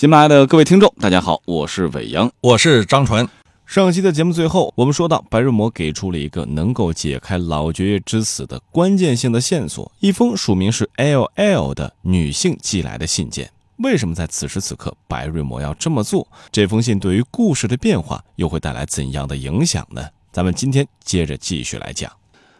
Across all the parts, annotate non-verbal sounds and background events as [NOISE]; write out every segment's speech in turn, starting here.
喜马拉雅的各位听众，大家好，我是伟阳，我是张纯。上期的节目最后，我们说到白日魔给出了一个能够解开老爵爷之死的关键性的线索，一封署名是 L L 的女性寄来的信件。为什么在此时此刻白瑞魔要这么做？这封信对于故事的变化又会带来怎样的影响呢？咱们今天接着继续来讲。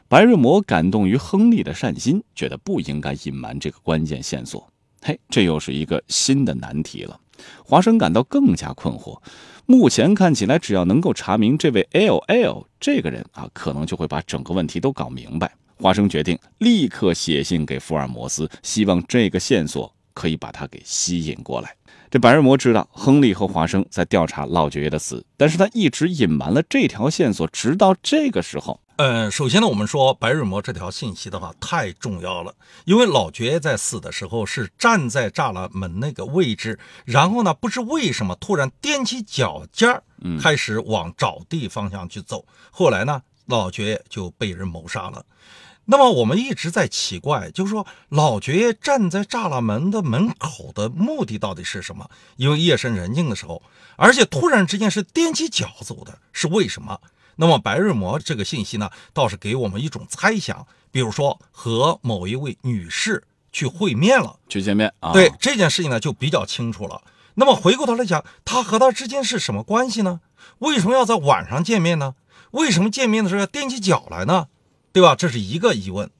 白瑞魔感动于亨利的善心，觉得不应该隐瞒这个关键线索。嘿，这又是一个新的难题了。华生感到更加困惑。目前看起来，只要能够查明这位 L L 这个人啊，可能就会把整个问题都搞明白。华生决定立刻写信给福尔摩斯，希望这个线索可以把他给吸引过来。这白日魔知道亨利和华生在调查老爵爷的死，但是他一直隐瞒了这条线索，直到这个时候。嗯，首先呢，我们说白日魔这条信息的话太重要了，因为老爵爷在死的时候是站在栅栏门那个位置，然后呢，不知为什么突然踮起脚尖儿，开始往找地方向去走。后来呢，老爵爷就被人谋杀了。那么我们一直在奇怪，就是说老爵爷站在栅栏门的门口的目的到底是什么？因为夜深人静的时候，而且突然之间是踮起脚走的，是为什么？那么白日魔这个信息呢，倒是给我们一种猜想，比如说和某一位女士去会面了，去见面啊。对这件事情呢，就比较清楚了。那么回过头来讲，他和他之间是什么关系呢？为什么要在晚上见面呢？为什么见面的时候要踮起脚来呢？对吧？这是一个疑问。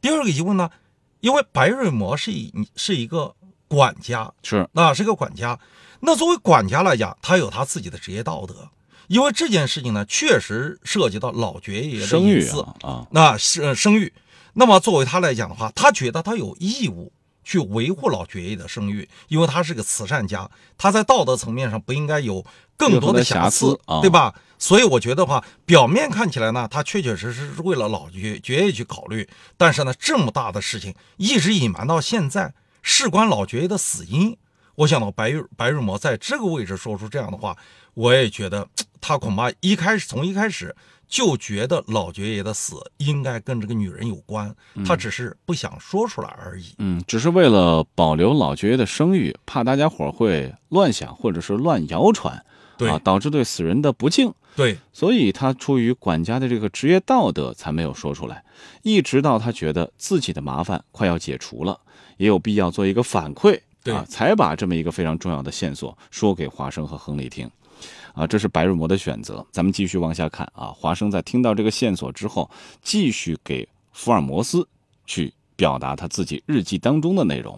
第二个疑问呢，因为白瑞魔是一是一个管家，是那是个管家。那作为管家来讲，他有他自己的职业道德。因为这件事情呢，确实涉及到老爵爷的隐私啊，那是声誉。那么作为他来讲的话，他觉得他有义务去维护老爵爷的声誉，因为他是个慈善家，他在道德层面上不应该有更多的瑕疵，对吧？所以我觉得话，表面看起来呢，他确确实实是为了老爵爵爷去考虑，但是呢，这么大的事情一直隐瞒到现在，事关老爵爷的死因。我想到白玉白日魔在这个位置说出这样的话，我也觉得。他恐怕一开始从一开始就觉得老爵爷的死应该跟这个女人有关，他只是不想说出来而已。嗯，只是为了保留老爵爷的声誉，怕大家伙会乱想或者是乱谣传，啊，导致对死人的不敬。对，所以他出于管家的这个职业道德才没有说出来。一直到他觉得自己的麻烦快要解除了，也有必要做一个反馈，啊，才把这么一个非常重要的线索说给华生和亨利听。啊，这是白日魔的选择。咱们继续往下看啊。华生在听到这个线索之后，继续给福尔摩斯去表达他自己日记当中的内容。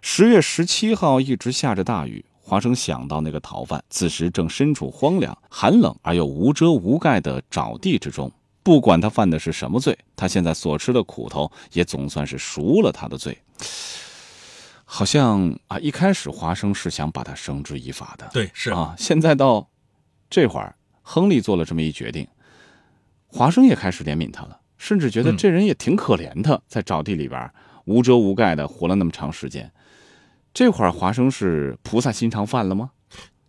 十月十七号一直下着大雨，华生想到那个逃犯此时正身处荒凉、寒冷而又无遮无盖的沼地之中。不管他犯的是什么罪，他现在所吃的苦头也总算是赎了他的罪。好像啊，一开始华生是想把他绳之以法的，对，是啊。现在到这会儿，亨利做了这么一决定，华生也开始怜悯他了，甚至觉得这人也挺可怜的，在沼地里边无遮无盖的活了那么长时间。这会儿华生是菩萨心肠犯了吗？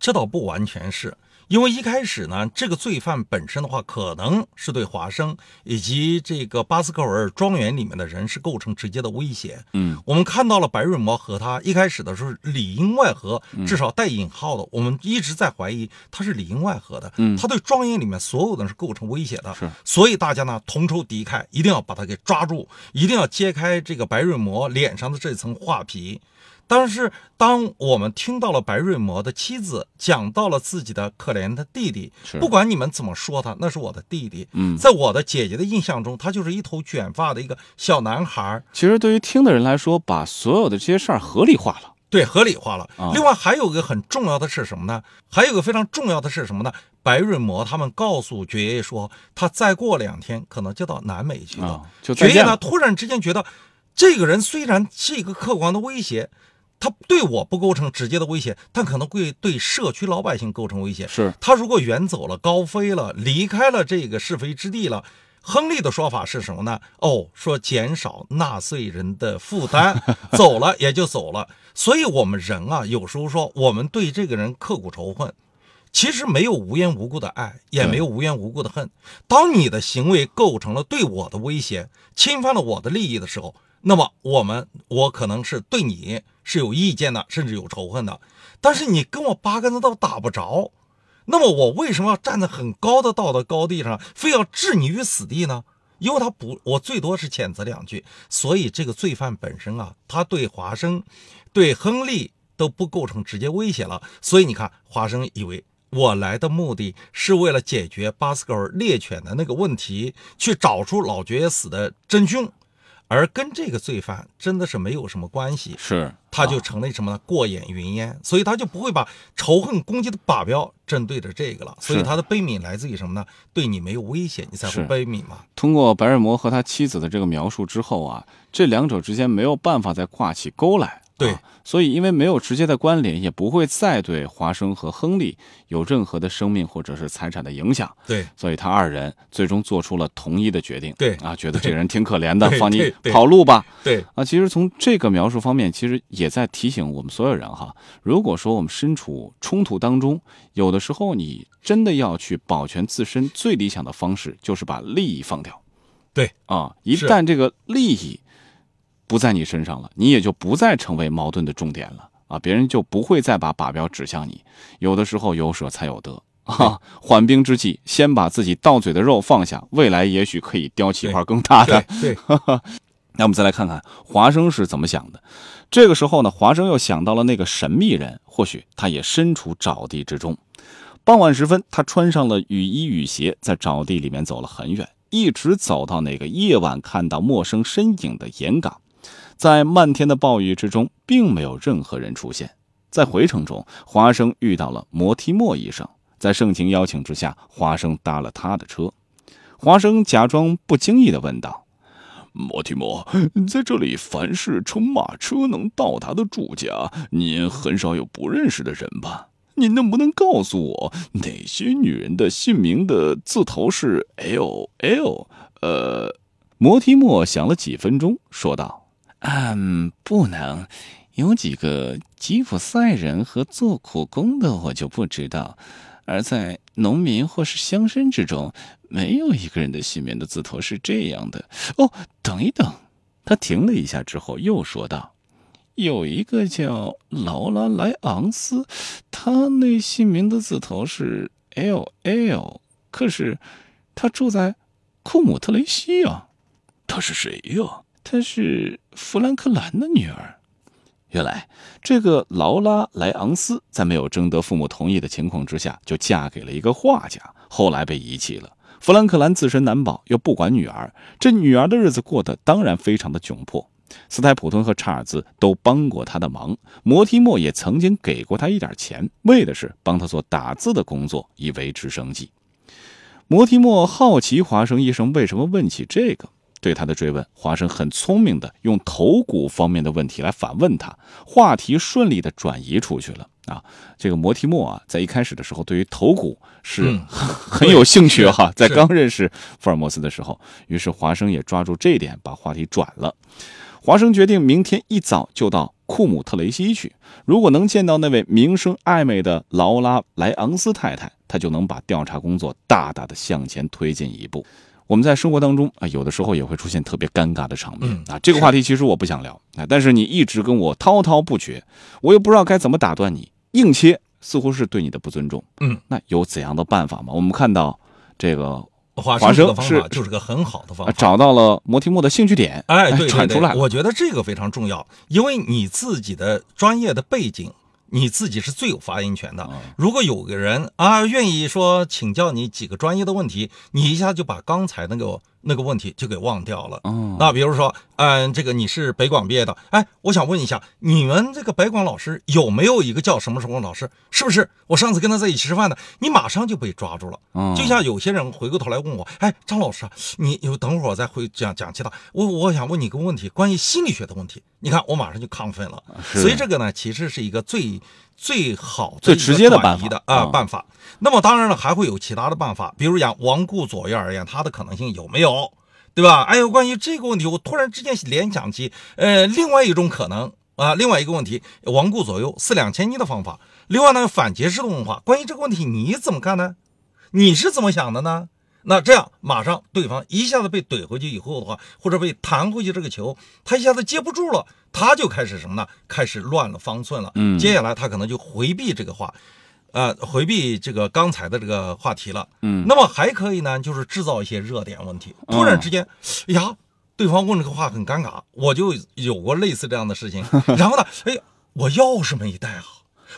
这倒不完全是。因为一开始呢，这个罪犯本身的话，可能是对华生以及这个巴斯克维尔庄园里面的人是构成直接的威胁。嗯，我们看到了白瑞摩和他一开始的时候里应外合，至少带引号的，我们一直在怀疑他是里应外合的。嗯，他对庄园里面所有的人是构成威胁的。是，所以大家呢同仇敌忾，一定要把他给抓住，一定要揭开这个白瑞摩脸上的这层画皮。但是，当我们听到了白瑞摩的妻子讲到了自己的可怜的弟弟，不管你们怎么说他，那是我的弟弟。嗯，在我的姐姐的印象中，他就是一头卷发的一个小男孩。其实，对于听的人来说，把所有的这些事儿合理化了。对，合理化了。另外，还有一个很重要的是什么呢？还有一个非常重要的是什么呢？白瑞摩他们告诉爵爷说，他再过两天可能就到南美去了。爵爷呢，突然之间觉得，这个人虽然是一个客观的威胁。他对我不构成直接的威胁，但可能会对社区老百姓构成威胁。是他如果远走了、高飞了、离开了这个是非之地了，亨利的说法是什么呢？哦，说减少纳税人的负担，[LAUGHS] 走了也就走了。所以，我们人啊，有时候说我们对这个人刻骨仇恨，其实没有无缘无故的爱，也没有无缘无故的恨。当你的行为构成了对我的威胁，侵犯了我的利益的时候。那么我们，我可能是对你是有意见的，甚至有仇恨的。但是你跟我八竿子都打不着，那么我为什么要站在很高的道德高地上，非要置你于死地呢？因为他不，我最多是谴责两句，所以这个罪犯本身啊，他对华生、对亨利都不构成直接威胁了。所以你看，华生以为我来的目的是为了解决巴斯克尔猎犬的那个问题，去找出老爵爷死的真凶。而跟这个罪犯真的是没有什么关系，是他就成了什么呢？过眼云烟，所以他就不会把仇恨攻击的靶标针对着这个了。所以他的悲悯来自于什么呢？对你没有威胁，你才会悲悯嘛。通过白日魔和他妻子的这个描述之后啊，这两者之间没有办法再挂起钩来。对，所以因为没有直接的关联，也不会再对华生和亨利有任何的生命或者是财产的影响。对，所以他二人最终做出了同一的决定。对啊，觉得这人挺可怜的，放你跑路吧。对啊，其实从这个描述方面，其实也在提醒我们所有人哈，如果说我们身处冲突当中，有的时候你真的要去保全自身，最理想的方式就是把利益放掉。对啊，一旦这个利益不在你身上了，你也就不再成为矛盾的重点了啊，别人就不会再把靶标指向你。有的时候有舍才有得啊，[LAUGHS] 缓兵之计，先把自己到嘴的肉放下，未来也许可以叼起一块更大的。对对，[LAUGHS] [LAUGHS] 那我们再来看看华生是怎么想的。这个时候呢，华生又想到了那个神秘人，或许他也身处沼地之中。傍晚时分，他穿上了雨衣雨鞋，在沼地里面走了很远，一直走到那个夜晚看到陌生身影的岩岗。在漫天的暴雨之中，并没有任何人出现。在回程中，华生遇到了摩提莫医生，在盛情邀请之下，华生搭了他的车。华生假装不经意地问道。摩提莫，在这里，凡是乘马车能到达的住家，您很少有不认识的人吧？您能不能告诉我，哪些女人的姓名的字头是 L L？呃，摩提莫想了几分钟，说道：“嗯，不能。有几个吉普赛人和做苦工的，我就不知道。而在农民或是乡绅之中。”没有一个人的姓名的字头是这样的哦。等一等，他停了一下之后又说道：“有一个叫劳拉莱昂斯，他那姓名的字头是 L L，可是他住在库姆特雷西啊。他是谁呀？她是弗兰克兰的女儿。原来这个劳拉莱昂斯在没有征得父母同意的情况之下，就嫁给了一个画家，后来被遗弃了。”弗兰克兰自身难保，又不管女儿，这女儿的日子过得当然非常的窘迫。斯泰普顿和查尔兹都帮过他的忙，摩提莫也曾经给过他一点钱，为的是帮他做打字的工作，以维持生计。摩提莫好奇华生医生为什么问起这个，对他的追问，华生很聪明的用头骨方面的问题来反问他，话题顺利的转移出去了。啊，这个摩提莫啊，在一开始的时候，对于头骨是 [LAUGHS] 很有兴趣哈。在刚认识福尔摩斯的时候，于是华生也抓住这点，把话题转了。华生决定明天一早就到库姆特雷西去，如果能见到那位名声暧昧的劳拉莱昂斯太太，他就能把调查工作大大的向前推进一步。我们在生活当中啊，有的时候也会出现特别尴尬的场面啊。这个话题其实我不想聊啊，但是你一直跟我滔滔不绝，我又不知道该怎么打断你。硬切似乎是对你的不尊重，嗯，那有怎样的办法吗？我们看到这个华生的方法就是个很好的方法，找到了摩提莫的兴趣点，哎，对，传出来。我觉得这个非常重要，因为你自己的专业的背景，你自己是最有发言权的。如果有个人啊愿意说请教你几个专业的问题，你一下就把刚才那个。那个问题就给忘掉了。嗯，那比如说，嗯，这个你是北广毕业的，哎，我想问一下，你们这个北广老师有没有一个叫什么什么老师？是不是？我上次跟他在一起吃饭的，你马上就被抓住了。嗯，就像有些人回过头来问我，哎，张老师啊，你有等会儿我再回讲讲其他。我我想问你个问题，关于心理学的问题。你看，我马上就亢奋了。所以这个呢，其实是一个最最好最直接的办法啊办法。那么当然了，还会有其他的办法，比如讲罔顾左右而言，它的可能性有没有？对吧？哎呦，关于这个问题，我突然之间联想起，呃，另外一种可能啊，另外一个问题，罔顾左右，四两千斤的方法。另外呢，反结式的问话，关于这个问题你怎么看呢？你是怎么想的呢？那这样马上对方一下子被怼回去以后的话，或者被弹回去这个球，他一下子接不住了，他就开始什么呢？开始乱了方寸了。嗯接下来他可能就回避这个话，呃，回避这个刚才的这个话题了。嗯那么还可以呢，就是制造一些热点问题。突然之间，哎呀，对方问这个话很尴尬，我就有过类似这样的事情。[LAUGHS] 然后呢，哎，我钥匙没带啊。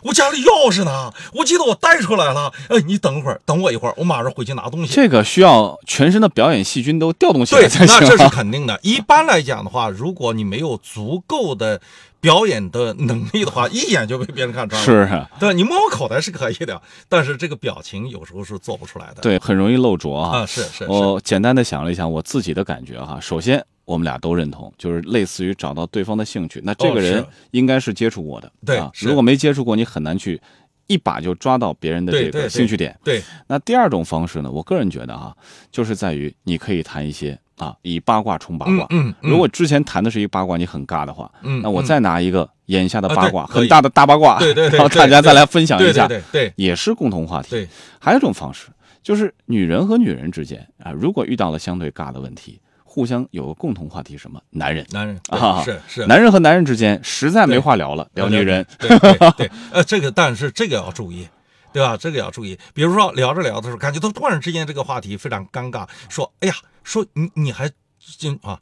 我家里钥匙呢？我记得我带出来了。哎，你等会儿，等我一会儿，我马上回去拿东西。这个需要全身的表演细菌都调动起来对，才行、啊。那这是肯定的。一般来讲的话，如果你没有足够的表演的能力的话，[LAUGHS] 一眼就被别人看穿了。是啊，对，你摸摸口袋是可以的，但是这个表情有时候是做不出来的。对，很容易露拙啊。啊，是是是，我简单的想了一想我自己的感觉哈，首先我们俩都认同，就是类似于找到对方的兴趣，那这个人应该是接触过的，对啊，如果没接触过，你很难去一把就抓到别人的这个兴趣点。对，那第二种方式呢，我个人觉得哈，就是在于你可以谈一些啊，以八卦冲八卦。嗯嗯如果之前谈的是一个八卦，你很尬的话，那我再拿一个眼下的啊八卦，很大的大八卦，对对对然后大家再来分享一下，对对对。也是共同话题。对，还有一种方式，就是女人和女人之间啊，如果遇到了相对尬的问题，互相有个共同话题，什么？男人。男人啊是是男人和男人之间实在没话聊了，聊女人。对对对，[LAUGHS] 呃，这个但是这个要注意。对吧？这个要注意。比如说聊着聊的时候，感觉到突然之间这个话题非常尴尬，说：“哎呀，说你你还进啊？”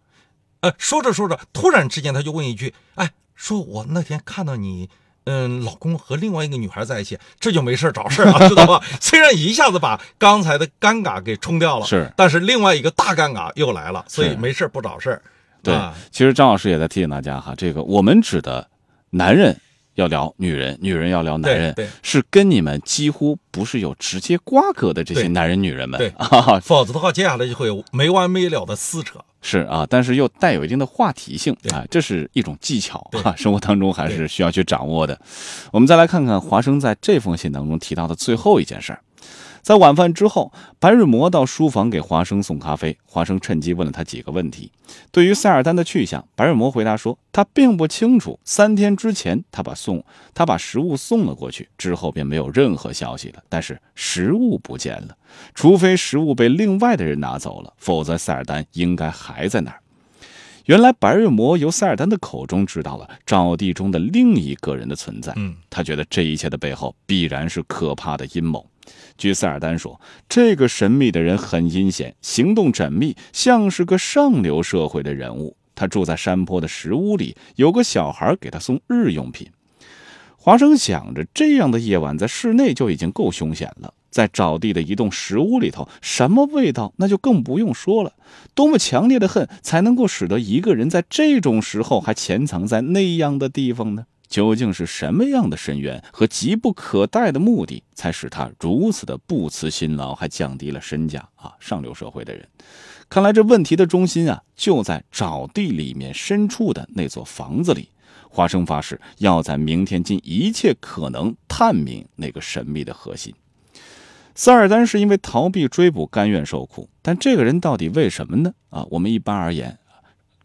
呃，说着说着，突然之间他就问一句：“哎，说我那天看到你，嗯，老公和另外一个女孩在一起，这就没事找事了，[LAUGHS] 知道吧？虽然一下子把刚才的尴尬给冲掉了，是但是另外一个大尴尬又来了，所以没事不找事儿。对啊，其实张老师也在提醒大家哈，这个我们指的男人要聊女人，女人要聊男人对对，是跟你们几乎不是有直接瓜葛的这些男人女人们。对啊，否则的话，接下来就会有没完没了的撕扯。是啊，但是又带有一定的话题性啊，这是一种技巧对啊，生活当中还是需要去掌握的。我们再来看看华生在这封信当中提到的最后一件事儿。在晚饭之后，白日魔到书房给华生送咖啡。华生趁机问了他几个问题。对于塞尔丹的去向，白日魔回答说他并不清楚。三天之前，他把送他把食物送了过去，之后便没有任何消息了。但是食物不见了，除非食物被另外的人拿走了，否则塞尔丹应该还在那儿。原来白日魔由塞尔丹的口中知道了沼地中的另一个人的存在。嗯，他觉得这一切的背后必然是可怕的阴谋。据塞尔丹说，这个神秘的人很阴险，行动缜密，像是个上流社会的人物。他住在山坡的石屋里，有个小孩给他送日用品。华生想着，这样的夜晚在室内就已经够凶险了，在沼地的一栋石屋里头，什么味道那就更不用说了。多么强烈的恨才能够使得一个人在这种时候还潜藏在那样的地方呢？究竟是什么样的深渊和急不可待的目的，才使他如此的不辞辛劳，还降低了身价啊？上流社会的人，看来这问题的中心啊，就在沼地里面深处的那座房子里。华生发誓要在明天尽一切可能探明那个神秘的核心。塞尔丹是因为逃避追捕，甘愿受苦，但这个人到底为什么呢？啊，我们一般而言，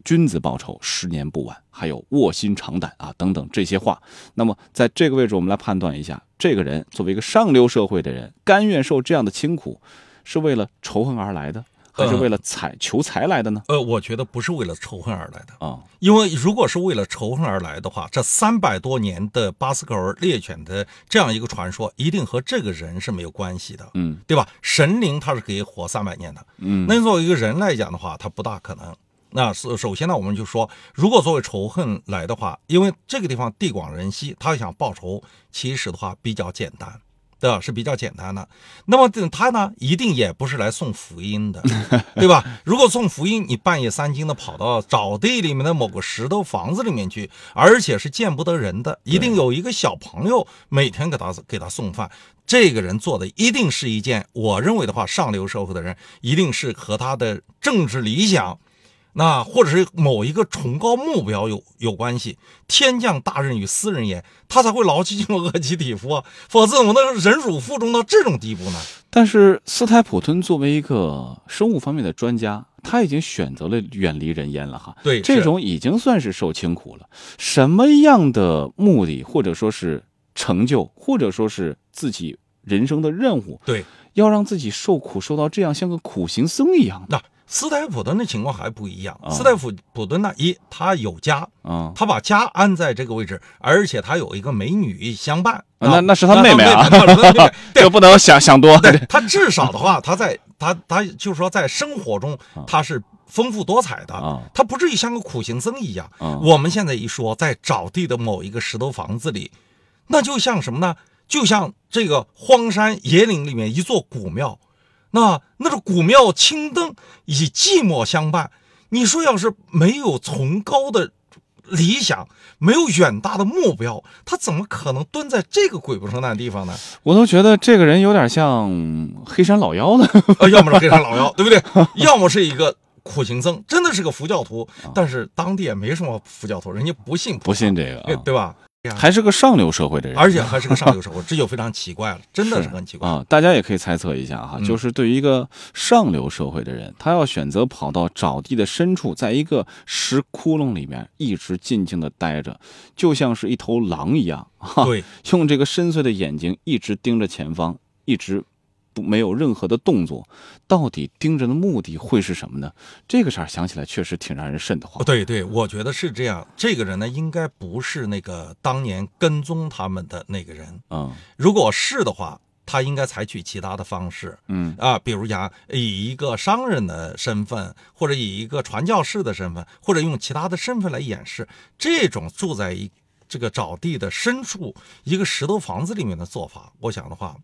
君子报仇，十年不晚，还有卧薪尝胆啊等等这些话。那么在这个位置，我们来判断一下，这个人作为一个上流社会的人，甘愿受这样的清苦，是为了仇恨而来的，还是为了财求财来的呢？呃，我觉得不是为了仇恨而来的，啊、因为如果是为了仇恨而来的话，这三百多年的巴斯克尔猎犬的这样一个传说，一定和这个人是没有关系的，嗯对吧？神灵他是可以活三百年的，嗯，那作为一个人来讲的话，他不大可能。那首首先呢，我们就说，如果作为仇恨来的话，因为这个地方地广人稀，他想报仇，其实的话比较简单，对吧？是比较简单的。那么他呢，一定也不是来送福音的，[LAUGHS] 对吧？如果送福音，你半夜三更的跑到沼地里面的某个石头房子里面去，而且是见不得人的，一定有一个小朋友每天给他给他送饭。这个人做的一定是一件，我认为的话，上流社会的人一定是和他的政治理想。那或者是某一个崇高目标有有关系，天降大任于斯人也，他才会劳其筋骨饿其体肤啊，[LAUGHS] 否则怎么能忍辱负重到这种地步呢？但是斯泰普吞作为一个生物方面的专家，他已经选择了远离人烟了哈。对这种已经算是受清苦了。什么样的目的，或者说是成就，或者说是自己人生的任务，对，要让自己受苦受到这样，像个苦行僧一样的。那斯泰普顿的情况还不一样。啊斯泰普普顿呢，一他有家，啊，他把家安在这个位置，而且他有一个美女相伴。啊那那是他妹妹啊那是他妹妹对这不能想想多。对他至少的话，他在他他就是说在生活中他是丰富多彩的，啊他不至于像个苦行僧一样。啊我们现在一说在沼地的某一个石头房子里，那就像什么呢？就像这个荒山野岭里面一座古庙，那那是古庙青灯以寂寞相伴。你说要是没有崇高的理想，没有远大的目标，他怎么可能蹲在这个鬼不生蛋的地方呢？我都觉得这个人有点像黑山老妖呢。呃，[LAUGHS] 要么是黑山老妖，对不对？[LAUGHS] 要么是一个苦行僧，真的是个佛教徒，但是当地也没什么佛教徒，人家不信不信这个啊，对吧？还是个上流社会的人，而且还是个上流社会，这就非常奇怪了，真的是很奇怪。啊，大家也可以猜测一下哈，嗯。就是对于一个上流社会的人，他要选择跑到沼地的深处，在一个石窟窿里面一直静静的待着，就像是一头狼一样，哈，对，用这个深邃的眼睛一直盯着前方，一直不没有任何的动作，到底盯着的目的会是什么呢？这个事儿想起来确实挺让人瘆得慌。对对，我觉得是这样。这个人呢，应该不是那个当年跟踪他们的那个人。嗯如果是的话，他应该采取其他的方式嗯啊，比如讲以一个商人的身份，或者以一个传教士的身份，或者用其他的身份来掩饰。这种住在一这个沼地的深处一个石头房子里面的做法，我想的话。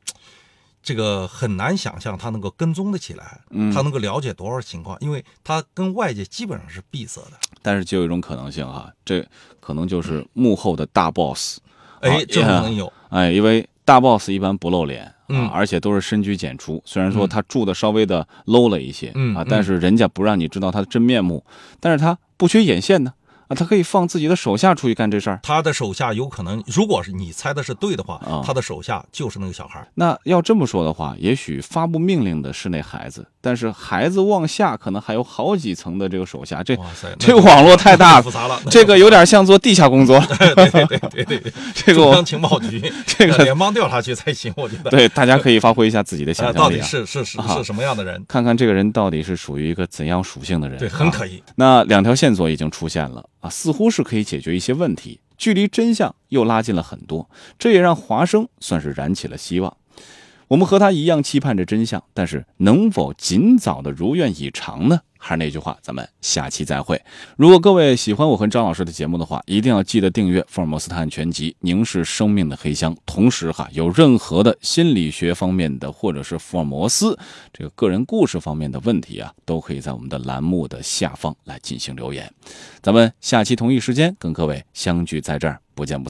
这个很难想象他能够跟踪的起来，嗯他能够了解多少情况，因为他跟外界基本上是闭塞的。但是就有一种可能性哈，这可能就是幕后的大 boss。哎啊，这可能有，哎，因为大 boss 一般不露脸而且都是深居简出。虽然说嗯他住的稍微的 low 了一些啊，但是人家不让你知道他的真面目，但是他不缺眼线呢啊，他可以放自己的手下出去干这事儿。他的手下有可能，如果是你猜的是对的话，啊他的手下就是那个小孩儿。那要这么说的话，也许发布命令的是那孩子，但是孩子往下可能还有好几层的这个手下，这哇塞，这个网络太大了复，杂了，这个有点像做地下工作。[LAUGHS] 对对对对对对，这个我中央情报局 [LAUGHS] 这个联邦调查局才行，我觉得。对大家可以发挥一下自己的想呃，到底象力啊，是是是啊是什么样的人？看看这个人到底是属于一个怎样属性的人。对，很啊可疑。那两条线索已经出现了啊，似乎是可以解决一些问题，距离真相又拉近了很多，这也让华生算是燃起了希望。我们和他一样期盼着真相，但是能否尽早的如愿以偿呢？还是那句话，咱们下期再会。如果各位喜欢我和张老师的节目的话，一定要记得订阅《福尔摩斯探案全集》，凝视生命的黑箱。同时哈，有任何的心理学方面的，或者是福尔摩斯这个个人故事方面的问题啊，都可以在我们的栏目的下方来进行留言。咱们下期同一时间跟各位相聚在这儿，不见不。